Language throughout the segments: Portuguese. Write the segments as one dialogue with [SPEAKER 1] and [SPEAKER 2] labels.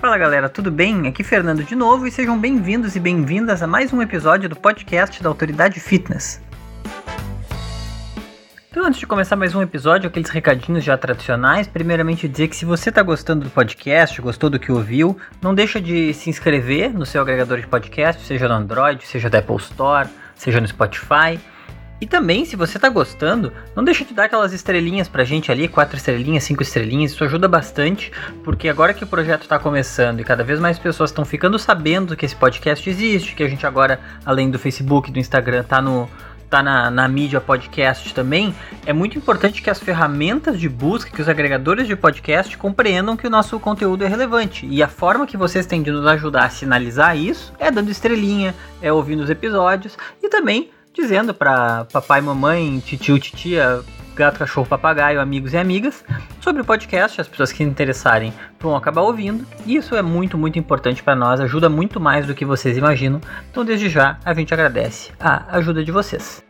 [SPEAKER 1] Fala galera, tudo bem? Aqui Fernando de novo e sejam bem-vindos e bem-vindas a mais um episódio do podcast da Autoridade Fitness. Então, antes de começar mais um episódio, aqueles recadinhos já tradicionais, primeiramente dizer que se você está gostando do podcast, gostou do que ouviu, não deixa de se inscrever no seu agregador de podcast, seja no Android, seja da Apple Store, seja no Spotify. E também, se você tá gostando, não deixa de dar aquelas estrelinhas pra gente ali, quatro estrelinhas, cinco estrelinhas, isso ajuda bastante, porque agora que o projeto tá começando e cada vez mais pessoas estão ficando sabendo que esse podcast existe, que a gente agora, além do Facebook do Instagram, tá no tá na, na mídia podcast também, é muito importante que as ferramentas de busca, que os agregadores de podcast compreendam que o nosso conteúdo é relevante. E a forma que vocês têm de nos ajudar a sinalizar isso é dando estrelinha, é ouvindo os episódios e também dizendo para papai, mamãe, titio, titia, gato, cachorro, papagaio, amigos e amigas sobre o podcast. As pessoas que se interessarem vão acabar ouvindo. E isso é muito, muito importante para nós, ajuda muito mais do que vocês imaginam. Então, desde já, a gente agradece a ajuda de vocês.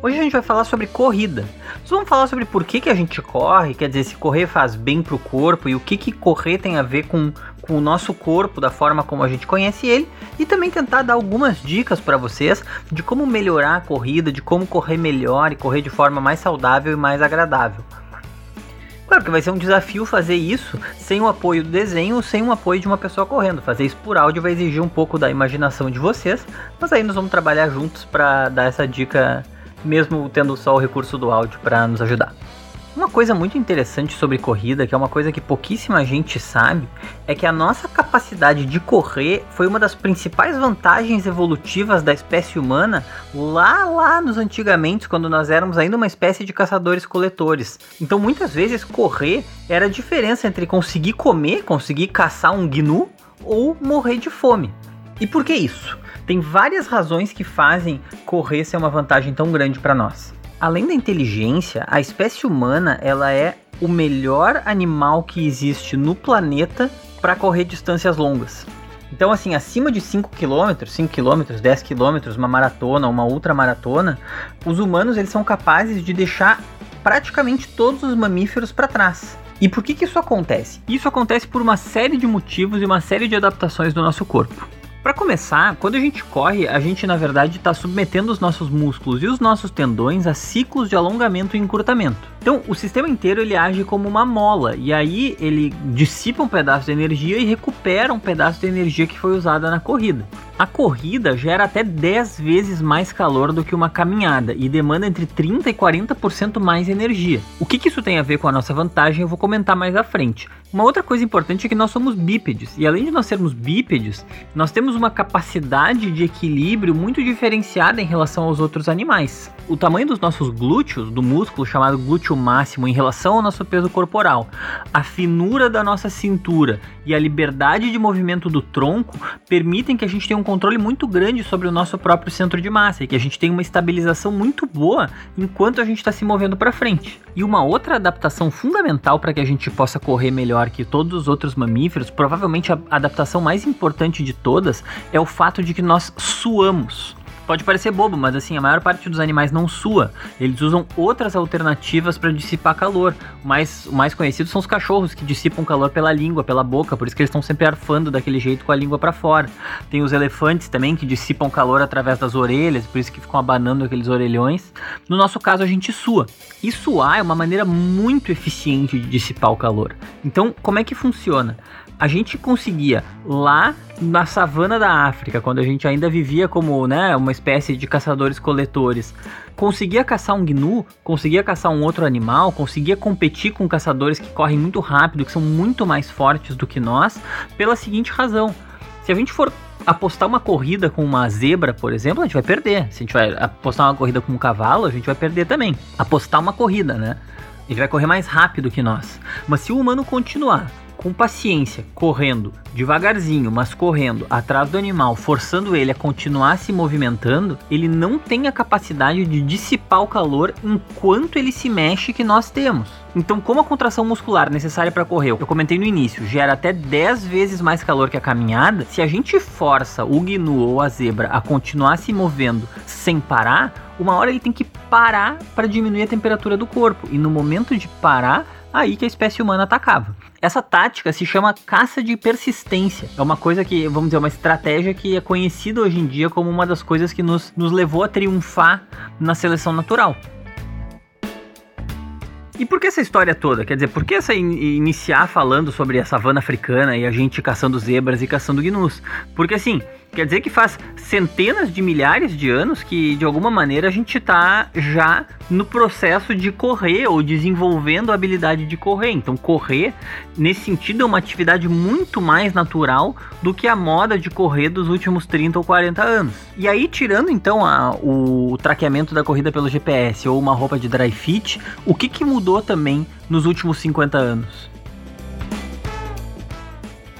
[SPEAKER 1] Hoje a gente vai falar sobre corrida. Nós vamos falar sobre por que, que a gente corre, quer dizer, se correr faz bem para o corpo e o que, que correr tem a ver com, com o nosso corpo, da forma como a gente conhece ele, e também tentar dar algumas dicas para vocês de como melhorar a corrida, de como correr melhor e correr de forma mais saudável e mais agradável. Claro que vai ser um desafio fazer isso sem o apoio do desenho, sem o apoio de uma pessoa correndo. Fazer isso por áudio vai exigir um pouco da imaginação de vocês, mas aí nós vamos trabalhar juntos para dar essa dica mesmo tendo só o recurso do áudio para nos ajudar. Uma coisa muito interessante sobre corrida, que é uma coisa que pouquíssima gente sabe, é que a nossa capacidade de correr foi uma das principais vantagens evolutivas da espécie humana lá lá nos antigamente, quando nós éramos ainda uma espécie de caçadores-coletores. Então muitas vezes correr era a diferença entre conseguir comer, conseguir caçar um gnu ou morrer de fome. E por que isso? Tem várias razões que fazem correr ser uma vantagem tão grande para nós. Além da inteligência, a espécie humana ela é o melhor animal que existe no planeta para correr distâncias longas. Então, assim, acima de 5 km, 5 km, 10 km, uma maratona, uma ultramaratona, os humanos eles são capazes de deixar praticamente todos os mamíferos para trás. E por que, que isso acontece? Isso acontece por uma série de motivos e uma série de adaptações do nosso corpo. Para começar, quando a gente corre, a gente na verdade está submetendo os nossos músculos e os nossos tendões a ciclos de alongamento e encurtamento. Então, o sistema inteiro ele age como uma mola e aí ele dissipa um pedaço de energia e recupera um pedaço de energia que foi usada na corrida. A corrida gera até 10 vezes mais calor do que uma caminhada e demanda entre 30 e 40% mais energia. O que, que isso tem a ver com a nossa vantagem eu vou comentar mais à frente. Uma outra coisa importante é que nós somos bípedes e além de nós sermos bípedes, nós temos uma capacidade de equilíbrio muito diferenciada em relação aos outros animais. O tamanho dos nossos glúteos, do músculo chamado glúteo máximo em relação ao nosso peso corporal, a finura da nossa cintura e a liberdade de movimento do tronco permitem que a gente tenha um controle muito grande sobre o nosso próprio centro de massa e que a gente tenha uma estabilização muito boa enquanto a gente está se movendo para frente. E uma outra adaptação fundamental para que a gente possa correr melhor que todos os outros mamíferos, provavelmente a adaptação mais importante de todas, é o fato de que nós suamos. Pode parecer bobo, mas assim, a maior parte dos animais não sua. Eles usam outras alternativas para dissipar calor. O mais, o mais conhecido são os cachorros, que dissipam calor pela língua, pela boca, por isso que eles estão sempre arfando daquele jeito com a língua para fora. Tem os elefantes também, que dissipam calor através das orelhas, por isso que ficam abanando aqueles orelhões. No nosso caso, a gente sua. E suar é uma maneira muito eficiente de dissipar o calor. Então, como é que funciona? A gente conseguia lá na savana da África, quando a gente ainda vivia como né, uma espécie de caçadores-coletores, conseguia caçar um gnu, conseguia caçar um outro animal, conseguia competir com caçadores que correm muito rápido, que são muito mais fortes do que nós, pela seguinte razão: se a gente for apostar uma corrida com uma zebra, por exemplo, a gente vai perder. Se a gente vai apostar uma corrida com um cavalo, a gente vai perder também. Apostar uma corrida, né? Ele vai correr mais rápido que nós. Mas se o humano continuar com paciência, correndo devagarzinho, mas correndo atrás do animal, forçando ele a continuar se movimentando, ele não tem a capacidade de dissipar o calor enquanto ele se mexe que nós temos. Então, como a contração muscular necessária para correr, eu comentei no início, gera até 10 vezes mais calor que a caminhada, se a gente força o gnu ou a zebra a continuar se movendo sem parar, uma hora ele tem que parar para diminuir a temperatura do corpo. E no momento de parar, aí que a espécie humana atacava. Essa tática se chama caça de persistência. É uma coisa que, vamos dizer, uma estratégia que é conhecida hoje em dia como uma das coisas que nos, nos levou a triunfar na seleção natural. E por que essa história toda? Quer dizer, por que essa in iniciar falando sobre a savana africana e a gente caçando zebras e caçando gnus? Porque assim, Quer dizer que faz centenas de milhares de anos que, de alguma maneira, a gente está já no processo de correr ou desenvolvendo a habilidade de correr. Então, correr, nesse sentido, é uma atividade muito mais natural do que a moda de correr dos últimos 30 ou 40 anos. E aí, tirando então a, o traqueamento da corrida pelo GPS ou uma roupa de dry fit, o que, que mudou também nos últimos 50 anos?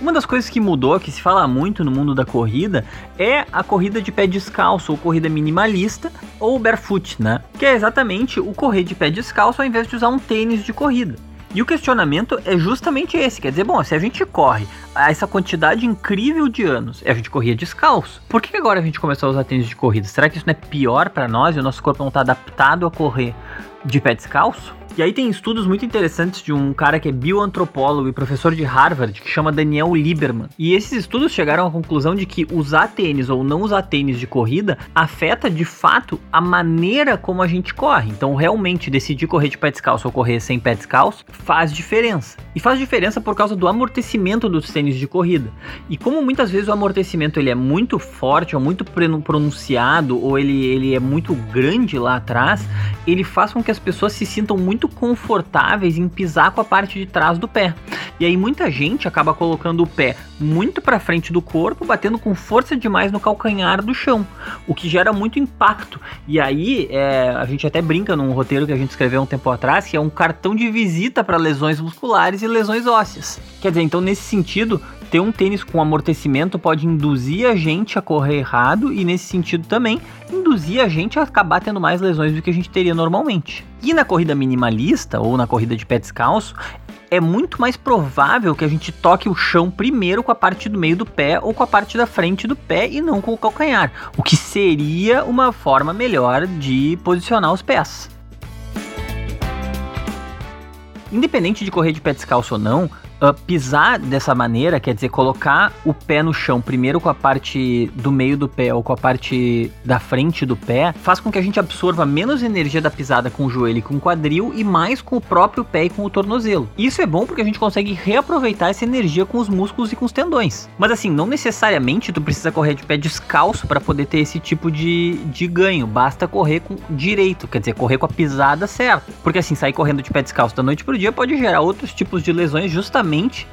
[SPEAKER 1] Uma das coisas que mudou, que se fala muito no mundo da corrida, é a corrida de pé descalço, ou corrida minimalista, ou barefoot, né? Que é exatamente o correr de pé descalço ao invés de usar um tênis de corrida. E o questionamento é justamente esse, quer dizer, bom, se a gente corre essa quantidade incrível de anos, a gente corria descalço, por que agora a gente começou a usar tênis de corrida? Será que isso não é pior para nós e o nosso corpo não está adaptado a correr de pé descalço? E aí tem estudos muito interessantes de um cara que é bioantropólogo e professor de Harvard, que chama Daniel Lieberman. E esses estudos chegaram à conclusão de que usar tênis ou não usar tênis de corrida afeta de fato a maneira como a gente corre. Então, realmente, decidir correr de pé descalço ou correr sem pé descalço faz diferença. E faz diferença por causa do amortecimento dos tênis de corrida. E como muitas vezes o amortecimento ele é muito forte ou muito pronunciado ou ele, ele é muito grande lá atrás, ele faz com que as pessoas se sintam muito confortáveis em pisar com a parte de trás do pé. E aí muita gente acaba colocando o pé muito para frente do corpo, batendo com força demais no calcanhar do chão, o que gera muito impacto. E aí é, a gente até brinca num roteiro que a gente escreveu um tempo atrás, que é um cartão de visita para lesões musculares e lesões ósseas. Quer dizer, então nesse sentido, ter um tênis com amortecimento pode induzir a gente a correr errado e, nesse sentido, também induzir a gente a acabar tendo mais lesões do que a gente teria normalmente. E na corrida minimalista ou na corrida de pé descalço, é muito mais provável que a gente toque o chão primeiro com a parte do meio do pé ou com a parte da frente do pé e não com o calcanhar, o que seria uma forma melhor de posicionar os pés. Independente de correr de pé descalço ou não, uh, pisar dessa maneira, quer dizer, colocar o pé no chão primeiro com a parte do meio do pé ou com a parte da frente do pé, faz com que a gente absorva menos energia da pisada com o joelho e com o quadril e mais com o próprio pé e com o tornozelo. Isso é bom porque a gente consegue reaproveitar essa energia com os músculos e com os tendões. Mas assim, não necessariamente tu precisa correr de pé descalço para poder ter esse tipo de, de ganho. Basta correr com direito, quer dizer, correr com a pisada certa. Porque assim, sair correndo de pé descalço da noite pro dia pode gerar outros tipos de lesões justamente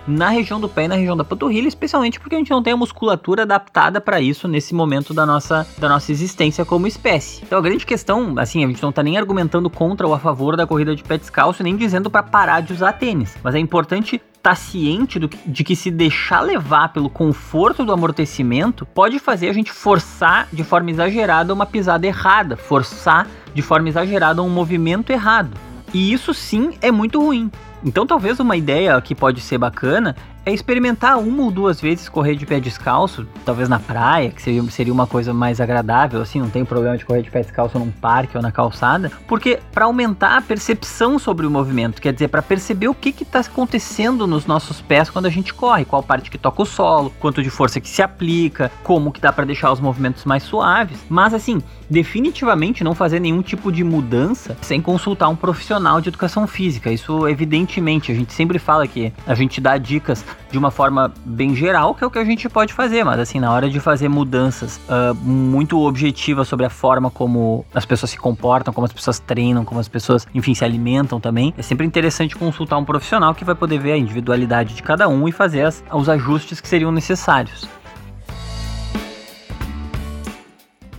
[SPEAKER 1] na região do pé e na região da panturrilha, especialmente porque a gente não tem a musculatura adaptada para isso nesse momento da nossa, da nossa existência como espécie. Então a grande questão, assim, a gente não tá nem argumentando contra ou a favor da corrida de pé descalço, nem dizendo para parar de usar tênis, mas é importante tá ciente do, de que se deixar levar pelo conforto do amortecimento pode fazer a gente forçar de forma exagerada uma pisada errada, forçar de forma exagerada um movimento errado. E isso sim é muito ruim. Então talvez uma ideia que pode ser bacana é experimentar uma ou duas vezes correr de pé descalço, talvez na praia, que seria, seria uma coisa mais agradável, assim, não tem problema de correr de pé descalço num parque ou na calçada, porque para aumentar a percepção sobre o movimento, quer dizer, para perceber o que está acontecendo nos nossos pés quando a gente corre, qual parte que toca o solo, quanto de força que se aplica, como que dá para deixar os movimentos mais suaves, mas assim, definitivamente não fazer nenhum tipo de mudança sem consultar um profissional de educação física. Isso evidentemente, a gente sempre fala que a gente dá dicas de uma forma bem geral, que é o que a gente pode fazer, mas assim, na hora de fazer mudanças uh, muito objetivas sobre a forma como as pessoas se comportam, como as pessoas treinam, como as pessoas, enfim, se alimentam também, é sempre interessante consultar um profissional que vai poder ver a individualidade de cada um e fazer as, os ajustes que seriam necessários.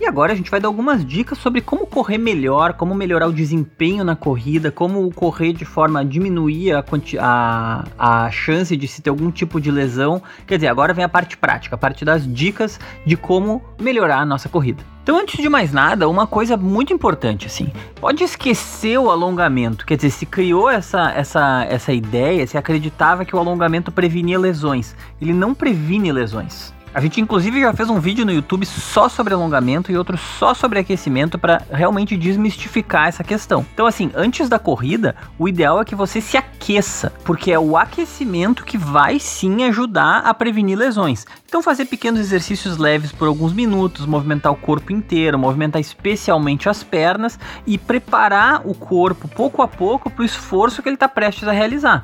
[SPEAKER 1] E agora a gente vai dar algumas dicas sobre como correr melhor, como melhorar o desempenho na corrida, como correr de forma a diminuir a, a, a chance de se ter algum tipo de lesão. Quer dizer, agora vem a parte prática, a parte das dicas de como melhorar a nossa corrida. Então, antes de mais nada, uma coisa muito importante, assim, pode esquecer o alongamento. Quer dizer, se criou essa, essa, essa ideia, se acreditava que o alongamento previnia lesões. Ele não previne lesões. A gente inclusive já fez um vídeo no YouTube só sobre alongamento e outro só sobre aquecimento para realmente desmistificar essa questão. Então assim, antes da corrida, o ideal é que você se aqueça, porque é o aquecimento que vai sim ajudar a prevenir lesões. Então fazer pequenos exercícios leves por alguns minutos, movimentar o corpo inteiro, movimentar especialmente as pernas e preparar o corpo pouco a pouco para o esforço que ele está prestes a realizar.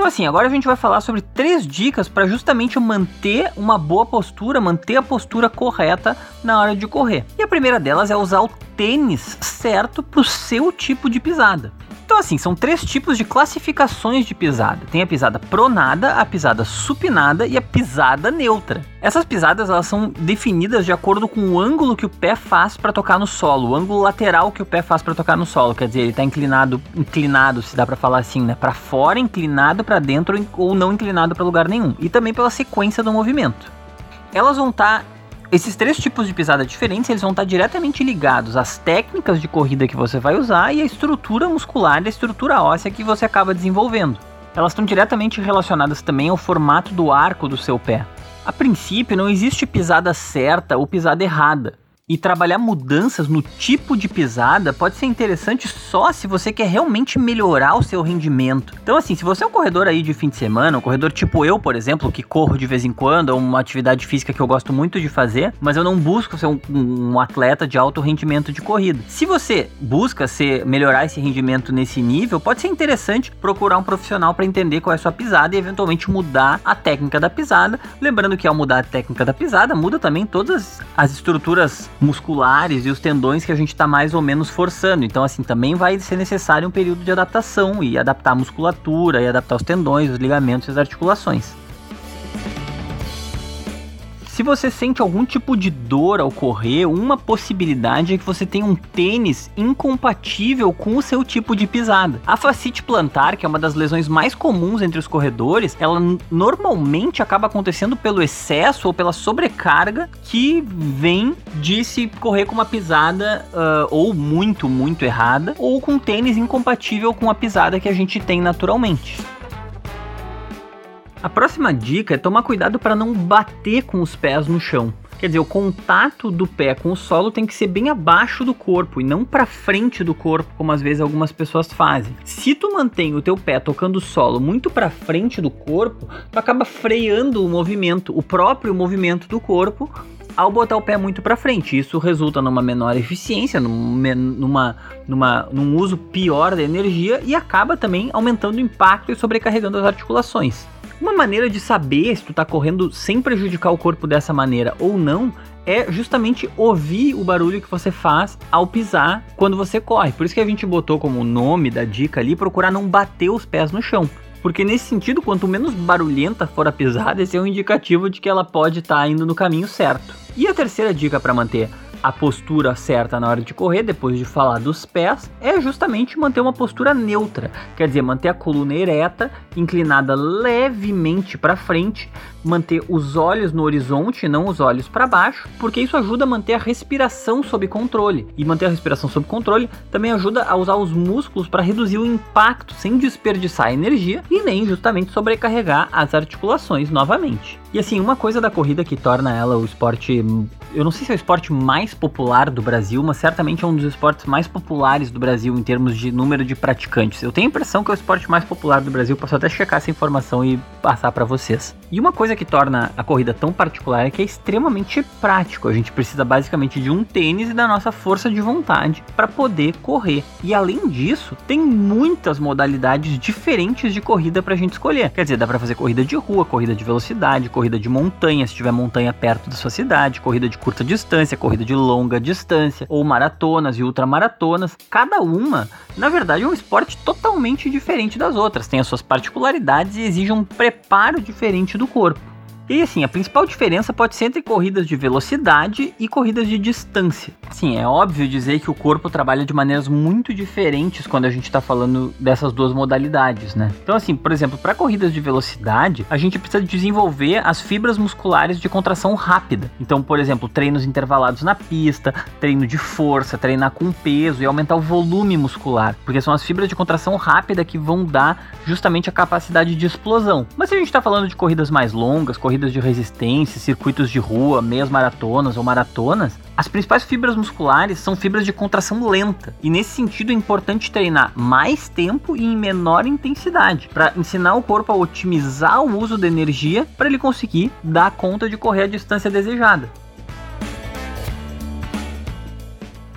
[SPEAKER 1] Então assim, agora a gente vai falar sobre três dicas para justamente manter uma boa postura, manter a postura correta na hora de correr. E a primeira delas é usar o tênis certo para o seu tipo de pisada. Assim, são três tipos de classificações de pisada: tem a pisada pronada, a pisada supinada e a pisada neutra. Essas pisadas elas são definidas de acordo com o ângulo que o pé faz para tocar no solo, o ângulo lateral que o pé faz para tocar no solo. Quer dizer, ele está inclinado, inclinado, se dá para falar assim, né, para fora, inclinado para dentro ou não inclinado para lugar nenhum. E também pela sequência do movimento. Elas vão estar tá esses três tipos de pisada diferentes, eles vão estar diretamente ligados às técnicas de corrida que você vai usar e à estrutura muscular e à estrutura óssea que você acaba desenvolvendo. Elas estão diretamente relacionadas também ao formato do arco do seu pé. A princípio, não existe pisada certa ou pisada errada. E trabalhar mudanças no tipo de pisada pode ser interessante só se você quer realmente melhorar o seu rendimento. Então, assim, se você é um corredor aí de fim de semana, um corredor tipo eu, por exemplo, que corro de vez em quando, é uma atividade física que eu gosto muito de fazer, mas eu não busco ser um, um atleta de alto rendimento de corrida. Se você busca ser, melhorar esse rendimento nesse nível, pode ser interessante procurar um profissional para entender qual é a sua pisada e eventualmente mudar a técnica da pisada. Lembrando que ao mudar a técnica da pisada, muda também todas as estruturas musculares e os tendões que a gente está mais ou menos forçando. Então, assim, também vai ser necessário um período de adaptação e adaptar a musculatura e adaptar os tendões, os ligamentos e as articulações. Se você sente algum tipo de dor ao correr, uma possibilidade é que você tenha um tênis incompatível com o seu tipo de pisada. A fascite plantar, que é uma das lesões mais comuns entre os corredores, ela normalmente acaba acontecendo pelo excesso ou pela sobrecarga que vem de se correr com uma pisada uh, ou muito, muito errada, ou com tênis incompatível com a pisada que a gente tem naturalmente. A próxima dica é tomar cuidado para não bater com os pés no chão. Quer dizer, o contato do pé com o solo tem que ser bem abaixo do corpo e não para frente do corpo, como às vezes algumas pessoas fazem. Se tu mantém o teu pé tocando o solo muito para frente do corpo, tu acaba freando o movimento, o próprio movimento do corpo, ao botar o pé muito para frente. Isso resulta numa menor eficiência, numa, numa, num uso pior da energia e acaba também aumentando o impacto e sobrecarregando as articulações. Uma maneira de saber se tu tá correndo sem prejudicar o corpo dessa maneira ou não é justamente ouvir o barulho que você faz ao pisar quando você corre. Por isso que a gente botou como nome da dica ali procurar não bater os pés no chão. Porque nesse sentido, quanto menos barulhenta for a pisada, esse é um indicativo de que ela pode estar tá indo no caminho certo. E a terceira dica para manter a postura certa na hora de correr, depois de falar dos pés, é justamente manter uma postura neutra, quer dizer, manter a coluna ereta, inclinada levemente para frente, manter os olhos no horizonte, não os olhos para baixo, porque isso ajuda a manter a respiração sob controle. E manter a respiração sob controle também ajuda a usar os músculos para reduzir o impacto sem desperdiçar energia e nem justamente sobrecarregar as articulações novamente. E assim, uma coisa da corrida que torna ela o esporte, eu não sei se é o esporte mais popular do Brasil, mas certamente é um dos esportes mais populares do Brasil em termos de número de praticantes. Eu tenho a impressão que é o esporte mais popular do Brasil, posso até checar essa informação e passar para vocês. E uma coisa que torna a corrida tão particular é que é extremamente prático. A gente precisa basicamente de um tênis e da nossa força de vontade para poder correr. E além disso, tem muitas modalidades diferentes de corrida para a gente escolher. Quer dizer, dá para fazer corrida de rua, corrida de velocidade, corrida de montanha, se tiver montanha perto da sua cidade, corrida de curta distância, corrida de longa distância, ou maratonas e ultramaratonas. Cada uma, na verdade, é um esporte totalmente diferente das outras, tem as suas particularidades e exige um preparo diferente do corpo. E assim, a principal diferença pode ser entre corridas de velocidade e corridas de distância. Sim, é óbvio dizer que o corpo trabalha de maneiras muito diferentes quando a gente está falando dessas duas modalidades, né? Então, assim, por exemplo, para corridas de velocidade, a gente precisa desenvolver as fibras musculares de contração rápida. Então, por exemplo, treinos intervalados na pista, treino de força, treinar com peso e aumentar o volume muscular, porque são as fibras de contração rápida que vão dar justamente a capacidade de explosão. Mas se a gente está falando de corridas mais longas, corridas de resistência, circuitos de rua, meias maratonas ou maratonas, as principais fibras musculares são fibras de contração lenta. E nesse sentido é importante treinar mais tempo e em menor intensidade, para ensinar o corpo a otimizar o uso da energia para ele conseguir dar conta de correr a distância desejada.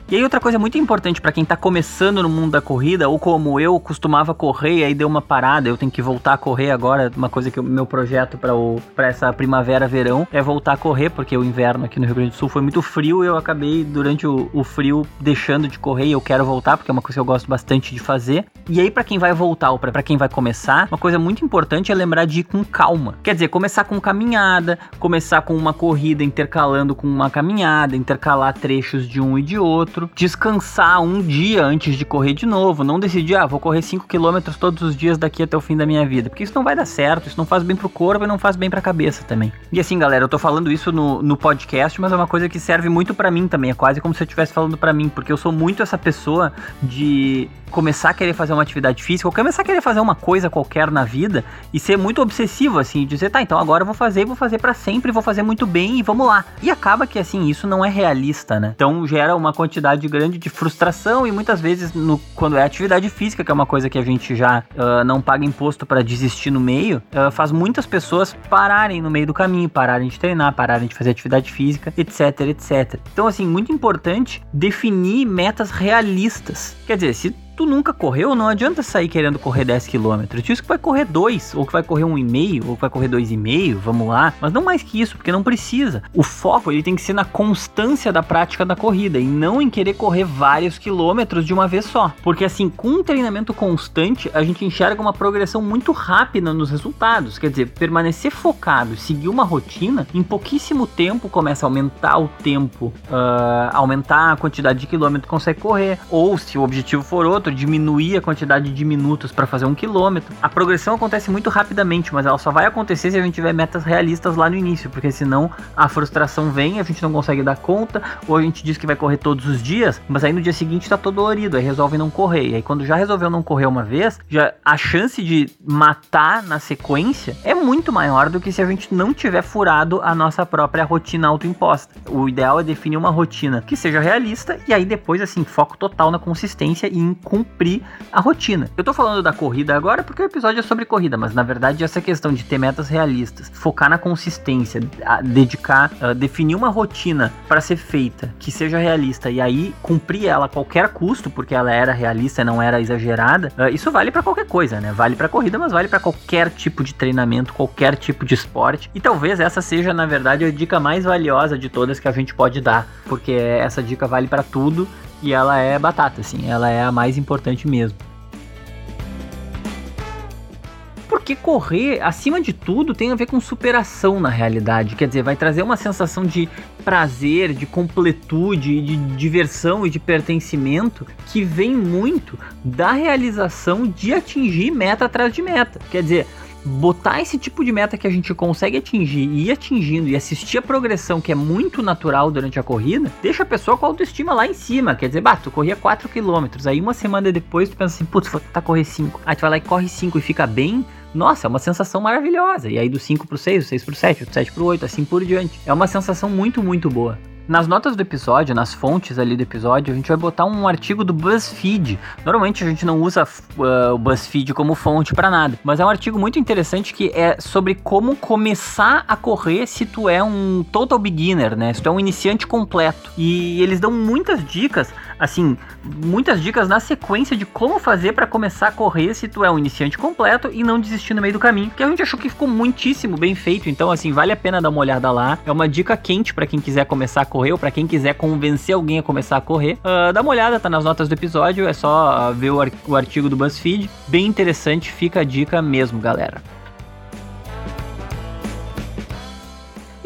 [SPEAKER 1] E aí outra coisa muito importante para quem tá começando no mundo da corrida, ou como eu costumava correr e aí deu uma parada, eu tenho que voltar a correr agora, uma coisa que o meu projeto para essa primavera verão é voltar a correr, porque o inverno aqui no Rio Grande do Sul foi muito frio eu acabei durante o, o frio deixando de correr e eu quero voltar, porque é uma coisa que eu gosto bastante de fazer. E aí para quem vai voltar ou para quem vai começar, uma coisa muito importante é lembrar de ir com calma. Quer dizer, começar com caminhada, começar com uma corrida intercalando com uma caminhada, intercalar trechos de um e de outro descansar um dia antes de correr de novo, não decidir, ah, vou correr 5 km todos os dias daqui até o fim da minha vida, porque isso não vai dar certo, isso não faz bem pro corpo e não faz bem pra cabeça também. E assim, galera, eu tô falando isso no, no podcast, mas é uma coisa que serve muito para mim também, é quase como se eu estivesse falando para mim, porque eu sou muito essa pessoa de começar a querer fazer uma atividade física, ou começar a querer fazer uma coisa qualquer na vida e ser muito obsessivo, assim, dizer, tá, então agora eu vou fazer, vou fazer para sempre, vou fazer muito bem e vamos lá. E acaba que, assim, isso não é realista, né? Então gera uma quantidade grande de frustração e muitas vezes, no, quando é atividade física, que é uma coisa que a gente já uh, não paga imposto para desistir no meio, uh, faz muitas pessoas pararem no meio do caminho, pararem de treinar, pararem de fazer atividade física, etc, etc. Então, assim, muito importante definir metas realistas. Quer dizer, se tu nunca correu, não adianta sair querendo correr 10 km. Diz que vai correr 2, ou que vai correr 1,5, ou que vai correr 2,5, vamos lá. Mas não mais que isso, porque não precisa. O foco ele tem que ser na constância da prática da corrida e não em querer correr vários quilômetros de uma vez só. Porque assim, com um treinamento constante, a gente enxerga uma progressão muito rápida nos resultados. Quer dizer, permanecer focado, seguir uma rotina, em pouquíssimo tempo começa a aumentar o tempo, uh, aumentar a quantidade de quilômetros que consegue correr. Ou se o objetivo for outro, diminuir a quantidade de minutos para fazer um quilômetro. A progressão acontece muito rapidamente, mas ela só vai acontecer se a gente tiver metas realistas lá no início, porque senão a frustração vem, a gente não consegue dar conta, ou a gente diz que vai correr todos os dias, mas aí no dia seguinte tá todo dolorido, aí resolve não correr. E aí quando já resolveu não correr uma vez, já a chance de matar na sequência é muito maior do que se a gente não tiver furado a nossa própria rotina autoimposta. O ideal é definir uma rotina que seja realista e aí depois assim, foco total na consistência e em cumprir a rotina. Eu tô falando da corrida agora porque o episódio é sobre corrida, mas na verdade essa questão de ter metas realistas, focar na consistência, dedicar, definir uma rotina para ser feita que seja realista e aí cumprir ela a qualquer custo, porque ela era realista, não era exagerada, uh, isso vale para qualquer coisa, né? Vale para corrida, mas vale para qualquer tipo de treinamento, qualquer tipo de esporte. E talvez essa seja, na verdade, a dica mais valiosa de todas que a gente pode dar, porque essa dica vale para tudo e ela é batata, assim, ela é a mais importante mesmo. Porque correr, acima de tudo, tem a ver com superação na realidade. Quer dizer, vai trazer uma sensação de prazer, de completude, de diversão e de pertencimento que vem muito da realização de atingir meta atrás de meta. Quer dizer, botar esse tipo de meta que a gente consegue atingir e ir atingindo e assistir a progressão que é muito natural durante a corrida, deixa a pessoa com a autoestima lá em cima. Quer dizer, bah, tu corria 4 km, aí uma semana depois tu pensa assim, putz, vou tentar correr 5. Aí tu vai lá e corre 5 e fica bem. Nossa, é uma sensação maravilhosa. E aí do 5 pro 6, do 6 pro 7, do 7 pro 8, assim por diante. É uma sensação muito, muito boa. Nas notas do episódio, nas fontes ali do episódio, a gente vai botar um artigo do BuzzFeed. Normalmente a gente não usa uh, o BuzzFeed como fonte para nada, mas é um artigo muito interessante que é sobre como começar a correr se tu é um total beginner, né? Se tu é um iniciante completo. E eles dão muitas dicas, assim, muitas dicas na sequência de como fazer para começar a correr se tu é um iniciante completo e não desistir no meio do caminho. Que a gente achou que ficou muitíssimo bem feito, então assim, vale a pena dar uma olhada lá. É uma dica quente para quem quiser começar a correr, ou pra quem quiser convencer alguém a começar a correr, uh, dá uma olhada, tá nas notas do episódio, é só ver o artigo do BuzzFeed. Bem interessante, fica a dica mesmo, galera.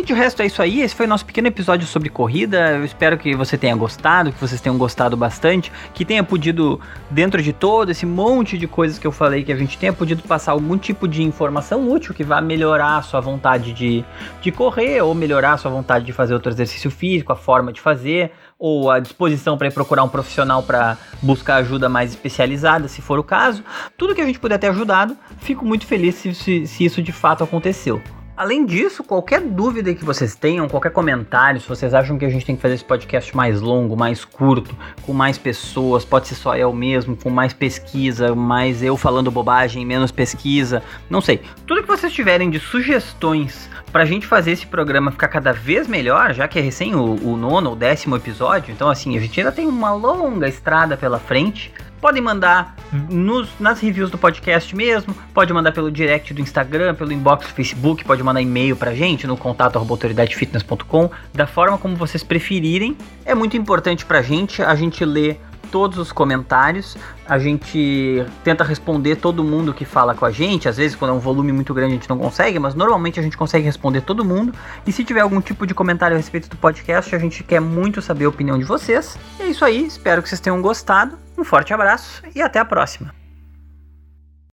[SPEAKER 1] De resto é isso aí. Esse foi o nosso pequeno episódio sobre corrida. Eu espero que você tenha gostado, que vocês tenham gostado bastante, que tenha podido, dentro de todo esse monte de coisas que eu falei, que a gente tenha podido passar algum tipo de informação útil que vá melhorar a sua vontade de, de correr ou melhorar a sua vontade de fazer outro exercício físico, a forma de fazer ou a disposição para ir procurar um profissional para buscar ajuda mais especializada, se for o caso. Tudo que a gente puder ter ajudado, fico muito feliz se, se, se isso de fato aconteceu. Além disso, qualquer dúvida que vocês tenham, qualquer comentário, se vocês acham que a gente tem que fazer esse podcast mais longo, mais curto, com mais pessoas, pode ser só eu mesmo, com mais pesquisa, mais eu falando bobagem, menos pesquisa, não sei. Tudo que vocês tiverem de sugestões pra gente fazer esse programa ficar cada vez melhor, já que é recém o, o nono ou décimo episódio, então assim, a gente ainda tem uma longa estrada pela frente. Podem mandar nos, nas reviews do podcast mesmo, pode mandar pelo direct do Instagram, pelo inbox do Facebook, pode mandar e-mail pra gente no contato autoridadefitness.com, da forma como vocês preferirem. É muito importante pra gente, a gente lê todos os comentários. A gente tenta responder todo mundo que fala com a gente. Às vezes, quando é um volume muito grande, a gente não consegue, mas normalmente a gente consegue responder todo mundo. E se tiver algum tipo de comentário a respeito do podcast, a gente quer muito saber a opinião de vocês. E é isso aí, espero que vocês tenham gostado. Um forte abraço e até a próxima.